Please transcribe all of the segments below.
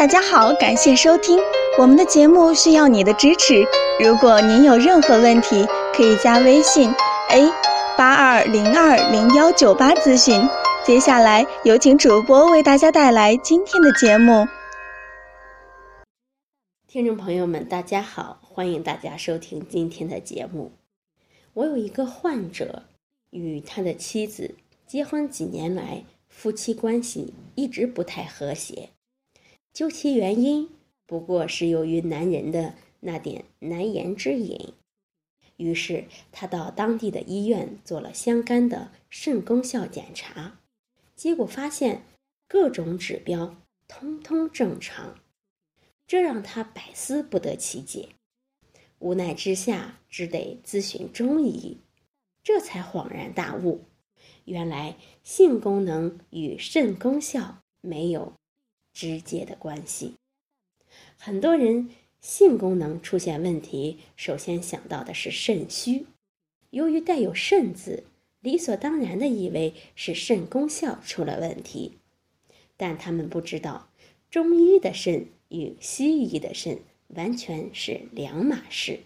大家好，感谢收听我们的节目，需要你的支持。如果您有任何问题，可以加微信 a 八二零二零幺九八咨询。接下来有请主播为大家带来今天的节目。听众朋友们，大家好，欢迎大家收听今天的节目。我有一个患者，与他的妻子结婚几年来，夫妻关系一直不太和谐。究其原因，不过是由于男人的那点难言之隐。于是他到当地的医院做了相干的肾功效检查，结果发现各种指标通通正常，这让他百思不得其解。无奈之下，只得咨询中医，这才恍然大悟：原来性功能与肾功效没有。直接的关系，很多人性功能出现问题，首先想到的是肾虚。由于带有“肾”字，理所当然的以为是肾功效出了问题，但他们不知道，中医的肾与西医的肾完全是两码事。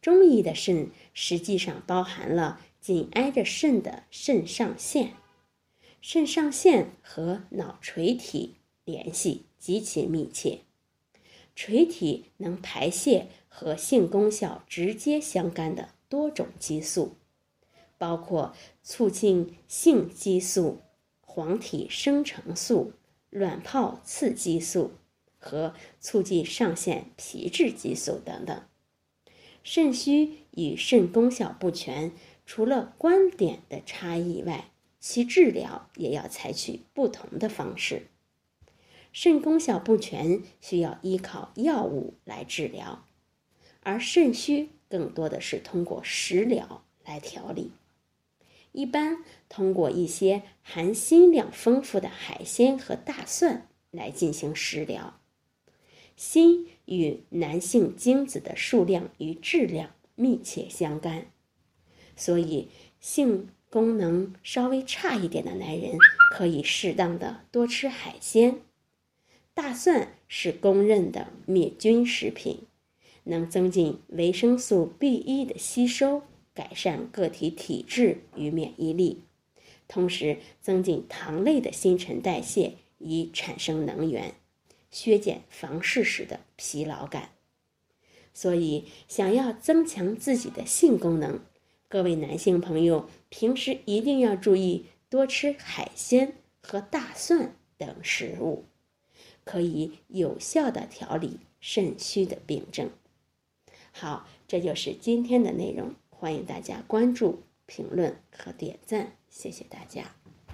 中医的肾实际上包含了紧挨着肾的肾上腺，肾上腺和脑垂体。联系极其密切，垂体能排泄和性功效直接相干的多种激素，包括促进性激素、黄体生成素、卵泡刺激素和促进上腺皮质激素等等。肾虚与肾功效不全，除了观点的差异外，其治疗也要采取不同的方式。肾功效不全，需要依靠药物来治疗，而肾虚更多的是通过食疗来调理。一般通过一些含锌量丰富的海鲜和大蒜来进行食疗。锌与男性精子的数量与质量密切相干，所以性功能稍微差一点的男人可以适当的多吃海鲜。大蒜是公认的灭菌食品，能增进维生素 B 一的吸收，改善个体体质与免疫力，同时增进糖类的新陈代谢，以产生能源，削减房事时的疲劳感。所以，想要增强自己的性功能，各位男性朋友平时一定要注意多吃海鲜和大蒜等食物。可以有效的调理肾虚的病症。好，这就是今天的内容，欢迎大家关注、评论和点赞，谢谢大家。